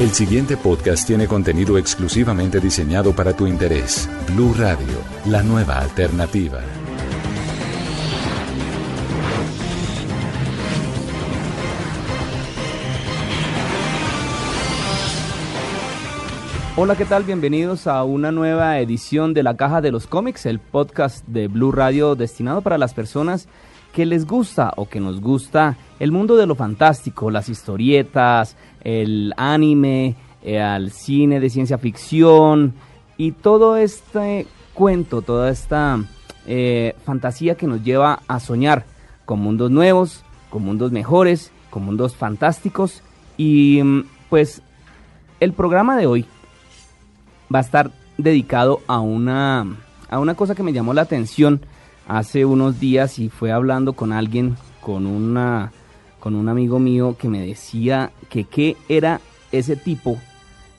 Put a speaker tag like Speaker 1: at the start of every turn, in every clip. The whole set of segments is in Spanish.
Speaker 1: El siguiente podcast tiene contenido exclusivamente diseñado para tu interés. Blue Radio, la nueva alternativa.
Speaker 2: Hola, ¿qué tal? Bienvenidos a una nueva edición de La Caja de los Cómics, el podcast de Blue Radio destinado para las personas que les gusta o que nos gusta el mundo de lo fantástico, las historietas, el anime, eh, al cine de ciencia ficción y todo este cuento, toda esta eh, fantasía que nos lleva a soñar con mundos nuevos, con mundos mejores, con mundos fantásticos. Y mm, pues el programa de hoy va a estar dedicado a una, a una cosa que me llamó la atención hace unos días y fue hablando con alguien, con, una, con un amigo mío que me decía que qué era ese tipo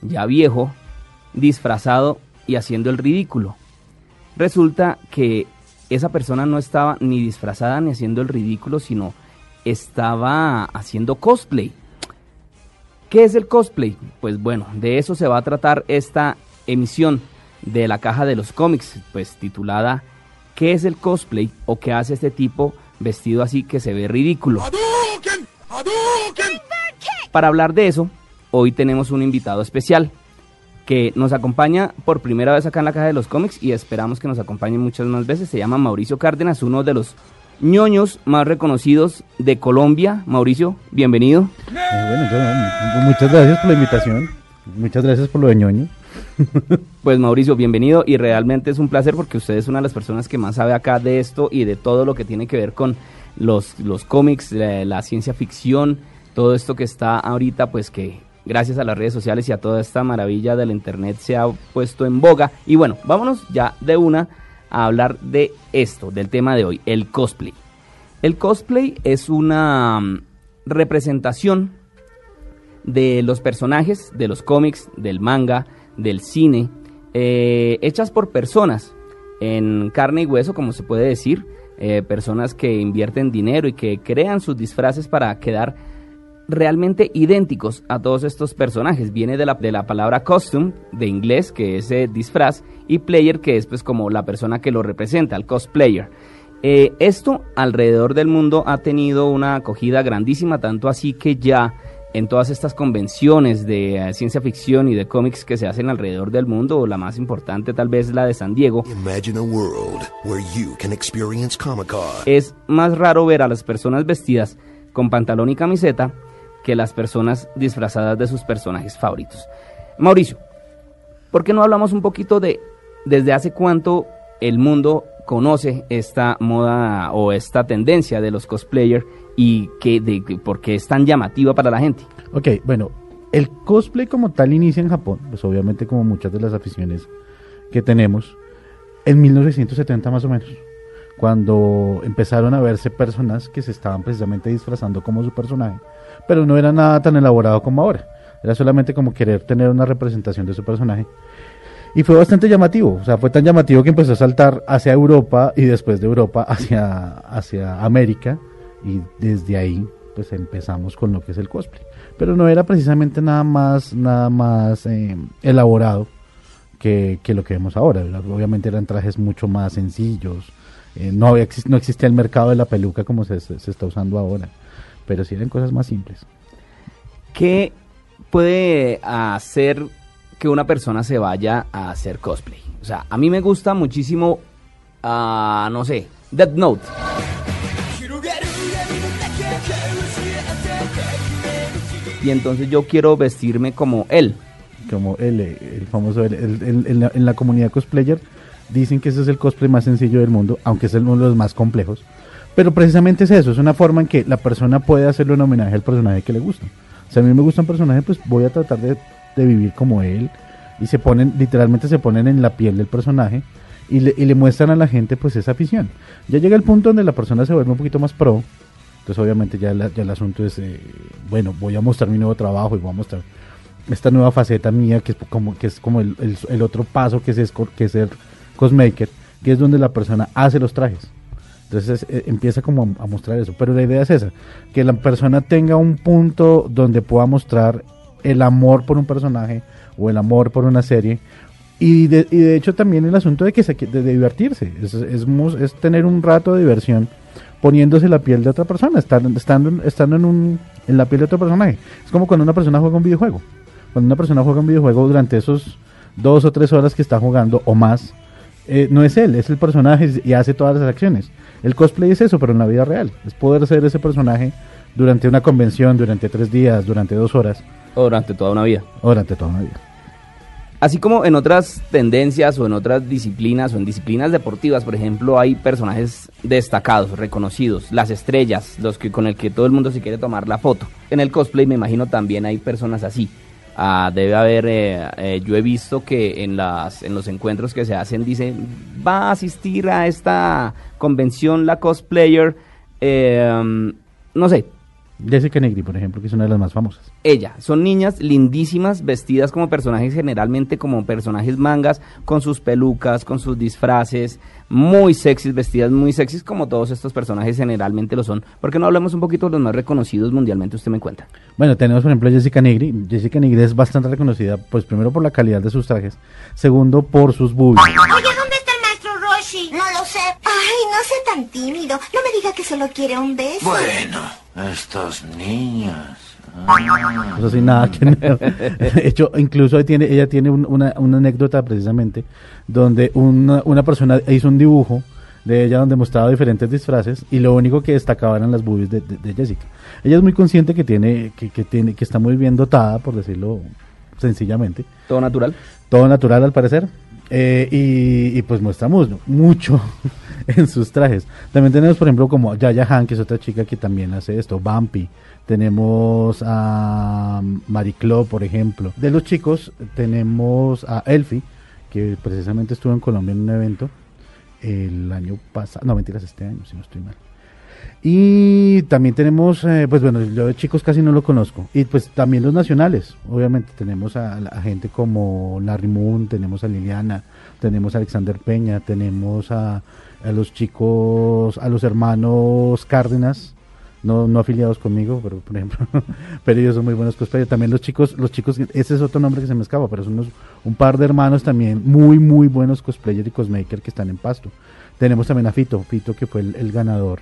Speaker 2: ya viejo, disfrazado y haciendo el ridículo. Resulta que esa persona no estaba ni disfrazada ni haciendo el ridículo, sino estaba haciendo cosplay. ¿Qué es el cosplay? Pues bueno, de eso se va a tratar esta emisión de la caja de los cómics, pues titulada ¿Qué es el cosplay o qué hace este tipo vestido así que se ve ridículo? Para hablar de eso, hoy tenemos un invitado especial que nos acompaña por primera vez acá en la caja de los cómics y esperamos que nos acompañe muchas más veces. Se llama Mauricio Cárdenas, uno de los ñoños más reconocidos de Colombia. Mauricio, bienvenido.
Speaker 3: Eh, bueno, muchas gracias por la invitación. Muchas gracias por lo de ñoño.
Speaker 2: Pues Mauricio, bienvenido y realmente es un placer porque usted es una de las personas que más sabe acá de esto y de todo lo que tiene que ver con los, los cómics, la, la ciencia ficción, todo esto que está ahorita, pues que gracias a las redes sociales y a toda esta maravilla del internet se ha puesto en boga. Y bueno, vámonos ya de una a hablar de esto, del tema de hoy, el cosplay. El cosplay es una mm, representación de los personajes, de los cómics, del manga, del cine, eh, hechas por personas en carne y hueso, como se puede decir, eh, personas que invierten dinero y que crean sus disfraces para quedar realmente idénticos a todos estos personajes. Viene de la, de la palabra costume, de inglés, que es eh, disfraz, y player, que es pues como la persona que lo representa, el cosplayer. Eh, esto alrededor del mundo ha tenido una acogida grandísima, tanto así que ya en todas estas convenciones de eh, ciencia ficción y de cómics que se hacen alrededor del mundo, o la más importante tal vez la de San Diego, es más raro ver a las personas vestidas con pantalón y camiseta que las personas disfrazadas de sus personajes favoritos. Mauricio, ¿por qué no hablamos un poquito de desde hace cuánto el mundo conoce esta moda o esta tendencia de los cosplayers y que de, que- por qué es tan llamativa para la gente?
Speaker 3: Ok, bueno, el cosplay como tal inicia en Japón, pues obviamente como muchas de las aficiones que tenemos, en 1970 más o menos, cuando empezaron a verse personas que se estaban precisamente disfrazando como su personaje, pero no era nada tan elaborado como ahora, era solamente como querer tener una representación de su personaje. Y fue bastante llamativo, o sea, fue tan llamativo que empezó a saltar hacia Europa y después de Europa hacia, hacia América y desde ahí pues empezamos con lo que es el cosplay. Pero no era precisamente nada más, nada más eh, elaborado que, que lo que vemos ahora. Obviamente eran trajes mucho más sencillos, eh, no, había, no existía el mercado de la peluca como se, está usando ahora, pero sí eran cosas más simples.
Speaker 2: ¿Qué puede hacer que una persona se vaya a hacer cosplay? O sea, a mí me gusta muchísimo, ah, no sé, Death Note. Y entonces yo quiero vestirme como él.
Speaker 3: Como el, eh, el famoso, en, la, comunidad cosplayer dicen que ese es el cosplay más sencillo del mundo, aunque es uno de los más complejos. Pero precisamente es eso, es una forma en que la persona puede hacerle un homenaje al personaje que le gusta. Si a mí me gusta un personaje, pues voy a tratar de, de vivir como él. Y se ponen, literalmente se ponen en la piel del personaje y le, y le muestran a la gente pues esa afición. Ya llega el punto donde la persona se vuelve un poquito más pro. Entonces obviamente ya, la- ya el asunto es, eh, bueno, voy a mostrar mi nuevo trabajo y voy a mostrar esta nueva faceta mía que es como, que es como el, el- el otro paso que es, que es ser cosmaker, que es donde la persona hace los trajes. Entonces eh, empieza como a, a mostrar eso. Pero la idea es esa, que la persona tenga un punto donde pueda mostrar el amor por un personaje o el amor por una serie. Y de, y de hecho también el asunto de que se, de, de divertirse, es, es, es tener un rato de diversión poniéndose la piel de otra persona, estando, estando, estando en, un, en la piel de otro personaje. Es como cuando una persona juega un videojuego. Cuando una persona juega un videojuego durante esos dos o tres horas que está jugando o más, eh, no es él, es el personaje y hace todas las acciones. El cosplay es eso, pero en la vida real. Es poder ser ese personaje durante una convención, durante tres días, durante dos horas,
Speaker 2: O durante toda una vida.
Speaker 3: o durante toda una vida.
Speaker 2: Así como en otras tendencias o en otras disciplinas o en disciplinas deportivas, por ejemplo, hay personajes destacados, reconocidos, las estrellas, los que con el que todo el mundo se quiere tomar la foto. En el cosplay me imagino también hay personas así. Ah, debe haber, eh, eh, yo he visto que en las en los encuentros que se hacen dice va a asistir a esta convención la cosplayer, eh, no sé,
Speaker 3: Jessica Negri, por ejemplo, que es una de las más famosas.
Speaker 2: ella. Son niñas lindísimas, vestidas como personajes, generalmente como personajes mangas, con sus pelucas, con sus disfraces, muy sexys, vestidas muy sexys, como todos estos personajes generalmente lo son. ¿Por qué no hablamos un poquito de los más reconocidos mundialmente? Usted me cuenta.
Speaker 3: Bueno, tenemos por ejemplo a Jessica Negri. Jessica Negri es bastante reconocida, pues primero por la calidad de sus trajes, segundo por sus boobies.
Speaker 4: No lo sé. Ay, no sea tan tímido. No me diga que solo quiere un beso.
Speaker 5: Bueno, estas niñas.
Speaker 3: Eso sin nada que. De hecho, incluso ahí tiene, ella tiene un- una, una anécdota precisamente donde una, una persona hizo un dibujo de ella donde mostraba diferentes disfraces y lo único que destacaba eran las boobies de, de- de Jessica. Ella es muy consciente que tiene, que, que tiene, que está muy bien dotada, por decirlo sencillamente.
Speaker 2: Todo natural.
Speaker 3: Todo natural al parecer. Eh, y, pues muestra mu- mucho en sus trajes. También tenemos, por ejemplo, como Yaya Han, que es otra chica que también hace esto, Bumpy. Tenemos a Mariclo, por ejemplo. De los chicos tenemos a Elfie, que precisamente estuvo en Colombia en un evento el año pasado. No, mentiras, este año, si no estoy mal. Y también tenemos, eh, pues bueno, yo de chicos casi no lo conozco. Y pues también los nacionales. Obviamente tenemos a, gente como Larry Moon, tenemos a Liliana, tenemos a Alexander Peña, tenemos a, los chicos, a los hermanos Cárdenas, no, no afiliados conmigo, pero por ejemplo, pero ellos son muy buenos cosplayers. También los chicos, los chicos, ese es otro nombre que se me escapa, pero son unos, un par de hermanos también muy, muy buenos cosplayers y cosmaker que están en Pasto. Tenemos también a Fito, Fito que fue el ganador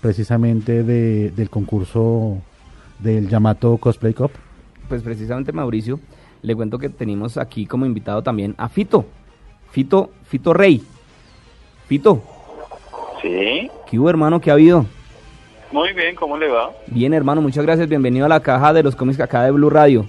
Speaker 3: precisamente de, del concurso del Yamato Cosplay Cup.
Speaker 2: Pues precisamente Mauricio, le cuento que tenemos aquí como invitado también a Fito. Fito, Fito Rey. Fito,
Speaker 6: Sí,
Speaker 2: ¿qué hubo hermano? ¿Qué ha habido?
Speaker 6: muy bien, ¿cómo le va?
Speaker 2: Bien hermano, muchas gracias. Bienvenido a la caja de los cómics acá de Blue Radio.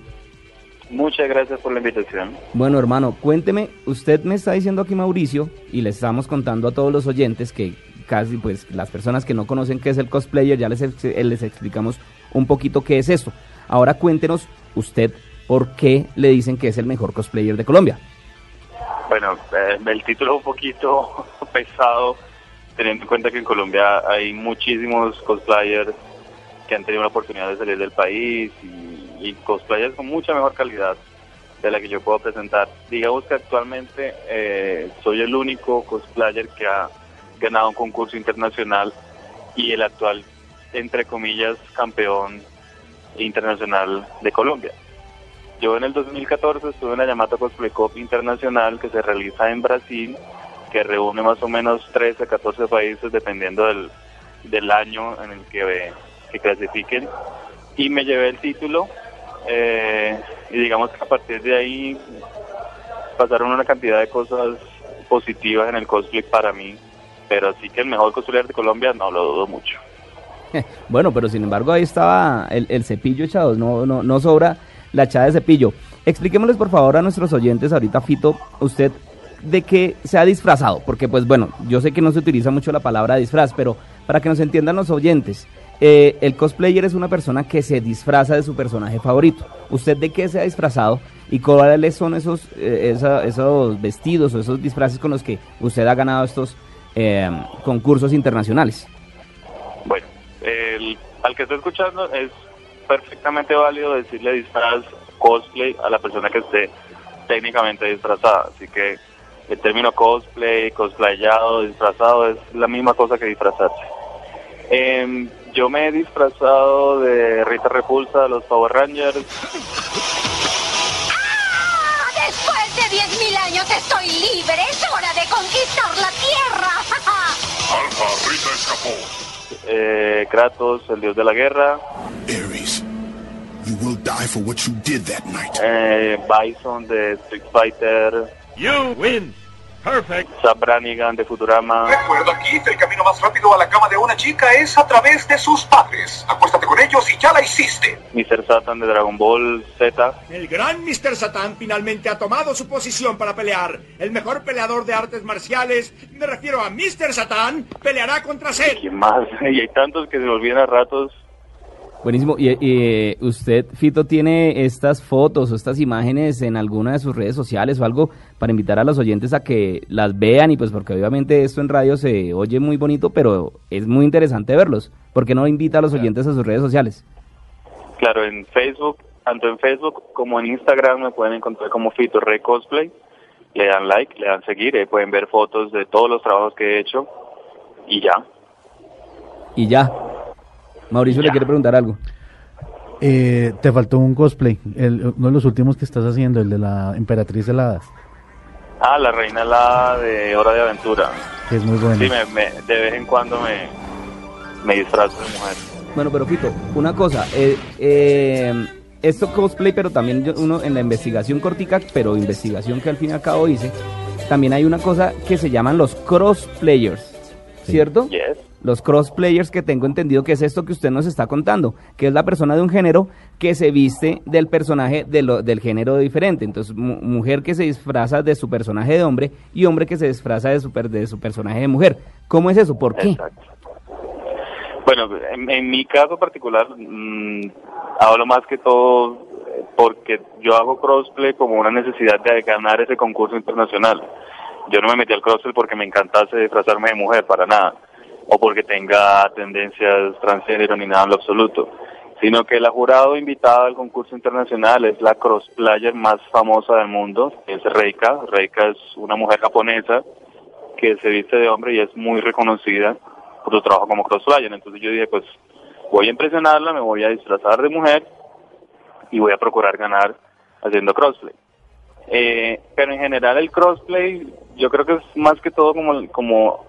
Speaker 6: Muchas gracias por la invitación.
Speaker 2: Bueno, hermano, cuénteme, usted me está diciendo aquí Mauricio y le estamos contando a todos los oyentes que casi pues las personas que no conocen qué es el cosplayer, ya les, eh, les explicamos un poquito qué es eso. Ahora cuéntenos usted por qué le dicen que es el mejor cosplayer de Colombia.
Speaker 6: Bueno, eh, el título es un poquito pesado, teniendo en cuenta que en Colombia hay muchísimos cosplayers que han tenido la oportunidad de salir del país y, y cosplayers con mucha mejor calidad de la que yo puedo presentar. Digamos que actualmente eh, soy el único cosplayer que ha ganado un concurso internacional y el actual, entre comillas, campeón internacional de Colombia. Yo en el 2014 estuve en la Yamato Cosplay Cup Internacional que se realiza en Brasil, que reúne más o menos 13 a 14 países dependiendo del, del año en el que, que clasifiquen. Y me llevé el título eh, y digamos que a partir de ahí pasaron una cantidad de cosas positivas en el cosplay para mí, pero así que el mejor cosplayer de Colombia no lo dudo mucho.
Speaker 2: Bueno, pero sin embargo ahí estaba el, cepillo echado, no, no, no sobra la echada de cepillo. Expliquémosles por favor a nuestros oyentes ahorita, Fito, usted de qué se ha disfrazado, porque pues bueno, yo sé que no se utiliza mucho la palabra disfraz, pero para que nos entiendan los oyentes, eh, el cosplayer es una persona que se disfraza de su personaje favorito. ¿Usted de qué se ha disfrazado y cuáles son esos, eh, esos vestidos o esos disfraces con los que usted ha ganado estos eh, concursos internacionales?
Speaker 6: Bueno, el, al que está escuchando es perfectamente válido decirle disfraz, cosplay a la persona que esté técnicamente disfrazada. Así que el término cosplay, cosplayado, disfrazado es la misma cosa que disfrazarse. Em, yo me he disfrazado de Rita Repulsa de los Power Rangers.
Speaker 4: Después de 10.000 años estoy libre. Es hora de conquistar la Tierra.
Speaker 7: Alfa, Rita escapó.
Speaker 6: eh, Kratos, el dios de la guerra,
Speaker 8: Ares, you will die for what you did that night.
Speaker 6: eh, Bison de Street Fighter,
Speaker 7: You win. Perfect.
Speaker 6: Sam Brannigan de Futurama,
Speaker 9: Recuerda, Keith, el camino más rápido a la cama de una chica es a través de sus padres. Acuéstate con ellos y ya la hiciste.
Speaker 6: Mr. Satan de Dragon Ball Z,
Speaker 10: El gran Mr. Satan finalmente ha tomado su posición para pelear. El mejor peleador de artes marciales, me refiero a Mr. Satan, peleará contra Cell.
Speaker 6: ¿quién más? Y hay tantos que se me olvidan a ratos.
Speaker 2: Buenísimo. ¿Y, y, usted, Fito, tiene estas fotos o estas imágenes en alguna de sus redes sociales o algo para invitar a los oyentes a que las vean? Y pues porque obviamente esto en radio se oye muy bonito, pero es muy interesante verlos. ¿Por qué no invita a los oyentes a sus redes sociales?
Speaker 6: Claro, en Facebook, tanto en Facebook como en Instagram me pueden encontrar como Fito Rey Cosplay. Le dan like, le dan seguir, ahí pueden ver fotos de todos los trabajos que he hecho y ya.
Speaker 2: Y ya. Mauricio le quiere preguntar algo.
Speaker 3: Eh, te faltó un cosplay, el- uno de los últimos que estás haciendo, el de la Emperatriz de Hadas,
Speaker 6: Ah, la reina la de Hora de Aventura.
Speaker 3: que es muy bueno.
Speaker 6: Sí, me, me- de vez en cuando me, me disfrazo de mujer.
Speaker 2: Bueno, pero Fito, una cosa, eh, eh, esto cosplay, pero también yo- uno en la investigación cortica, pero investigación que al fin y al cabo hice, también hay una cosa que se llaman los crossplayers, ¿cierto?
Speaker 6: Yes.
Speaker 2: Los crossplayers que tengo entendido que es esto que usted nos está contando, que es la persona de un género que se viste del personaje de lo- del género diferente. Entonces, mu- mujer que se disfraza de su personaje de hombre y hombre que se disfraza de su, de su personaje de mujer. ¿Cómo es eso? ¿Por qué?
Speaker 6: Bueno, en, mi caso particular, mm, hablo más que todo eh, porque yo hago crossplay como una necesidad de ganar ese concurso internacional. Yo no me metí al crossplay porque me encantase disfrazarme de mujer, para nada, o porque tenga tendencias transgénero ni nada en lo absoluto, sino que la jurado invitada al concurso internacional es la crossplayer más famosa del mundo, es Reika. Reika es una mujer japonesa que se viste de hombre y es muy reconocida por su trabajo como crossplayer. Entonces yo dije, pues voy a impresionarla, me voy a disfrazar de mujer y voy a procurar ganar haciendo crossplay. Eh, pero en general el crossplay yo creo que es más que todo como, como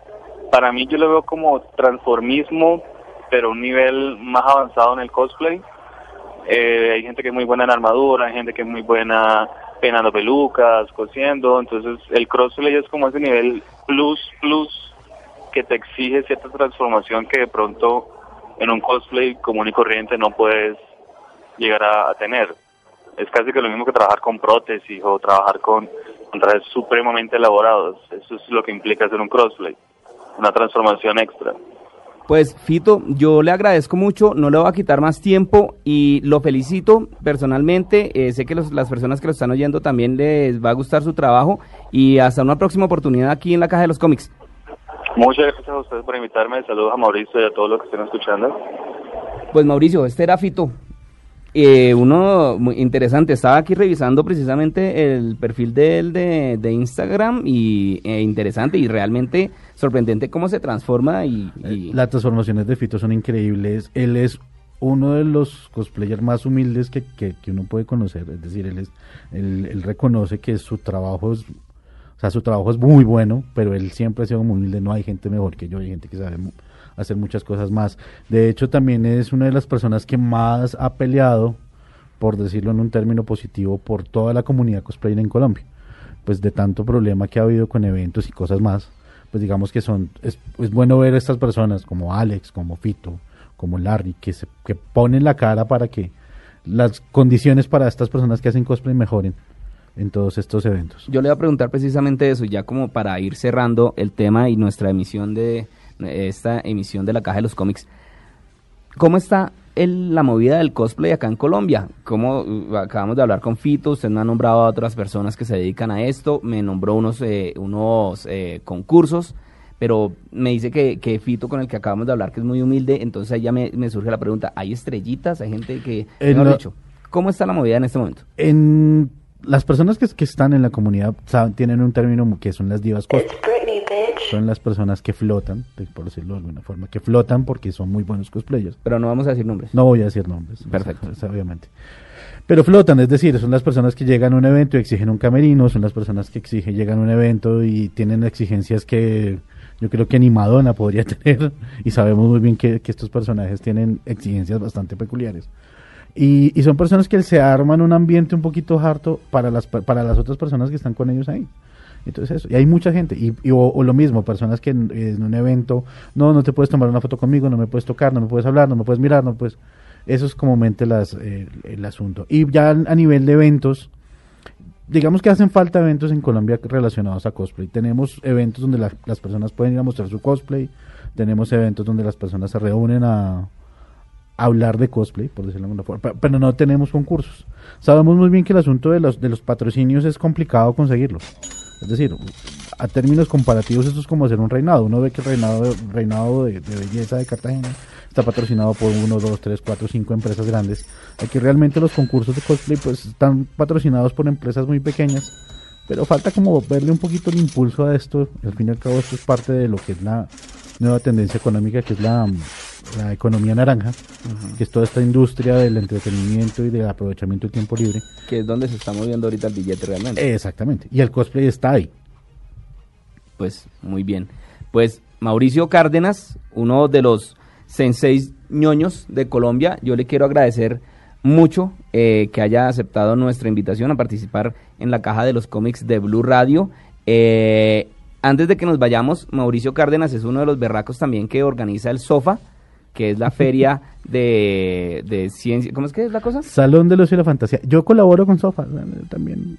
Speaker 6: para mí yo lo veo como transformismo, pero un nivel más avanzado en el cosplay. Eh, hay gente que es muy buena en armadura, hay gente que es muy buena peinando pelucas, cosiendo, entonces el crossplay es como ese nivel plus, plus que te exige cierta transformación que de pronto en un cosplay común y corriente no puedes llegar a, tener. Es casi que lo mismo que trabajar con prótesis o trabajar con, con trajes supremamente elaborados. Eso es lo que implica hacer un crossplay, una transformación extra.
Speaker 2: Pues Fito, yo le agradezco mucho, no le voy a quitar más tiempo y lo felicito personalmente. eh, sé que los- las personas que lo están oyendo también les va a gustar su trabajo y hasta una próxima oportunidad aquí en la Caja de los Cómics.
Speaker 6: Muchas gracias a ustedes por invitarme. Saludos a Mauricio y a todos los que estén escuchando.
Speaker 2: Pues Mauricio, este era Fito. Eh, uno muy interesante, estaba aquí revisando precisamente el perfil de él de, de Instagram y eh, interesante y realmente sorprendente cómo se transforma y, y-
Speaker 3: Las transformaciones de Fito son increíbles. Él es uno de los cosplayers más humildes que, que, que uno puede conocer. Es decir, él, es, él, él reconoce que su trabajo es, o sea, su trabajo es muy bueno, pero él siempre ha sido muy humilde. No hay gente mejor que yo, hay gente que sabe hacer muchas cosas más. De hecho, también es una de las personas que más ha peleado, por decirlo en un término positivo, por toda la comunidad cosplayer en Colombia. Pues de tanto problema que ha habido con eventos y cosas más, pues digamos que son, es, bueno ver a estas personas como Alex, como Fito, como Larry, que, se, que ponen la cara para que las condiciones para estas personas que hacen cosplay mejoren en todos estos eventos.
Speaker 2: Yo le voy a preguntar precisamente eso, ya como para ir cerrando el tema y nuestra emisión de esta emisión de la Caja de los Cómics. ¿cómo está el- la movida del cosplay acá en Colombia? ¿Cómo, uh, acabamos de hablar con Fito, usted me ha nombrado a otras personas que se dedican a esto, me nombró unos, eh, unos eh, concursos, pero me dice que, que Fito con el que acabamos de hablar, que es muy humilde, entonces ahí ya me, me surge la pregunta, ¿hay estrellitas? ¿Hay gente que,
Speaker 3: En
Speaker 2: mejor
Speaker 3: la-
Speaker 2: dicho, ¿cómo está la movida en este momento?
Speaker 3: En las personas que, que están en la comunidad saben- tienen un término que son las divas cosplay. Son las personas que flotan, por decirlo de alguna forma, que flotan porque son muy buenos cosplayers.
Speaker 2: Pero no vamos a decir nombres.
Speaker 3: No voy a decir nombres.
Speaker 2: Perfecto.
Speaker 3: o sea, obviamente. Pero flotan, es decir, son las personas que llegan a un evento y exigen un camerino, son las personas que exigen, llegan a un evento y tienen exigencias que yo creo que ni Madonna podría tener y sabemos muy bien que, que estos personajes tienen exigencias bastante peculiares. Y, y son personas que se arman un ambiente un poquito harto para las, para las otras personas que están con ellos ahí. Entonces eso, y hay mucha gente, y, y- o, o lo mismo, personas que en, un evento, no, no te puedes tomar una foto conmigo, no me puedes tocar, no me puedes hablar, no me puedes mirar, no puedes... Eso es comúnmente las, eh, el asunto. Y ya a nivel de eventos, digamos que hacen falta eventos en Colombia relacionados a cosplay. Tenemos eventos donde la- las personas pueden ir a mostrar su cosplay, tenemos eventos donde las personas se reúnen a, hablar de cosplay, por decirlo de alguna forma, pe- pero no tenemos concursos. Sabemos muy bien que el asunto de los, de los patrocinios es complicado conseguirlo. Es decir, a términos comparativos esto es como hacer un reinado. Uno ve que el reinado, reinado de, de belleza de Cartagena está patrocinado por uno, dos, tres, cuatro, cinco empresas grandes. Aquí realmente los concursos de cosplay pues están patrocinados por empresas muy pequeñas. Pero falta como verle un poquito el impulso a esto. Al fin y al cabo esto es parte de lo que es la nueva tendencia económica, que es la, la economía naranja, que es toda esta industria del entretenimiento y del aprovechamiento del tiempo libre.
Speaker 2: Que es donde se está moviendo ahorita el billete realmente.
Speaker 3: Exactamente. Y el cosplay está ahí.
Speaker 2: Pues muy bien. Pues Mauricio Cárdenas, uno de los senseis ñoños de Colombia, yo le quiero agradecer mucho eh, que haya aceptado nuestra invitación a participar en la caja de los cómics de Blue Radio. Eh, antes de que nos vayamos, Mauricio Cárdenas es uno de los berracos también que organiza el SOFA, que es la feria de, de ciencia. ¿Cómo es que es la cosa?
Speaker 3: Salón de Ocio y la Fantasía. Yo colaboro con Sofa eh, también.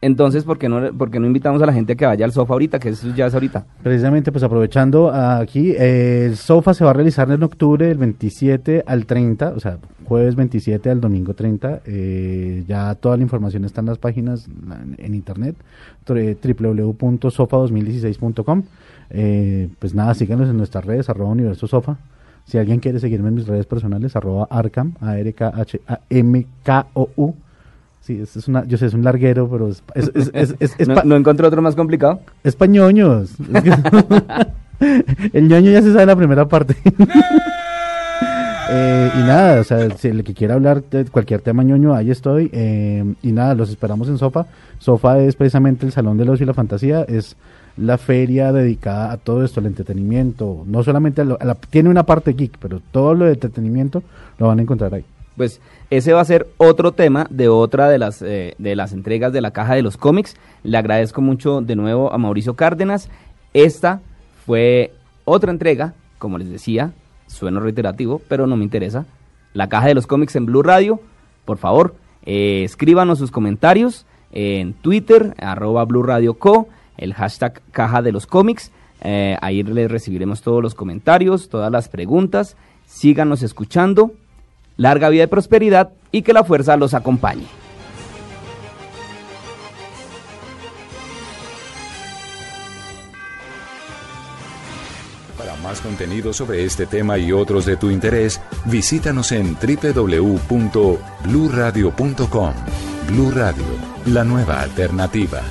Speaker 2: Entonces, ¿por qué, no, ¿por qué no invitamos a la gente a que vaya al SOFA ahorita? Que eso ya es ahorita.
Speaker 3: Precisamente, pues aprovechando aquí, eh, el SOFA se va a realizar en octubre del 27 al 30, o sea, jueves 27 al domingo 30. eh, ya toda la información está en las páginas en, en internet, tre- www.sofa2016.com. Eh, pues nada, síganos en nuestras redes, arroba universo sofa. Si alguien quiere seguirme en mis redes personales, arroba arcam, A-R-K-H-A-M-K-O-U. Sí, es, es una, yo sé, es un larguero, pero es, es, es,
Speaker 2: ¿No, ¿No encontré otro más complicado?
Speaker 3: es pa' ñoños. El ñoño ya se sabe la primera parte. Eh, y nada, o sea, si el que quiera hablar de cualquier tema ñoño, ahí estoy. eh, y nada, los esperamos en Sofa. Sofa es precisamente el Salón del Ocio y la Fantasía. Es la feria dedicada a todo esto, al entretenimiento. No solamente a lo- tiene una parte geek, pero todo lo de entretenimiento lo van a encontrar ahí.
Speaker 2: Pues ese va a ser otro tema de otra de las, eh, de las entregas de la caja de los cómics. Le agradezco mucho de nuevo a Mauricio Cárdenas. Esta fue otra entrega, como les decía, sueno reiterativo, pero no me interesa. La caja de los cómics en Blue Radio. Por favor, eh, escríbanos sus comentarios en Twitter, arroba Blue Radio Co, el hashtag caja de los cómics. Eh, ahí les recibiremos todos los comentarios, todas las preguntas. Síganos escuchando larga vida y prosperidad y que la fuerza los acompañe.
Speaker 1: Para más contenido sobre este tema y otros de tu interés, visítanos en www.bluradio.com. Blu Radio, la nueva alternativa.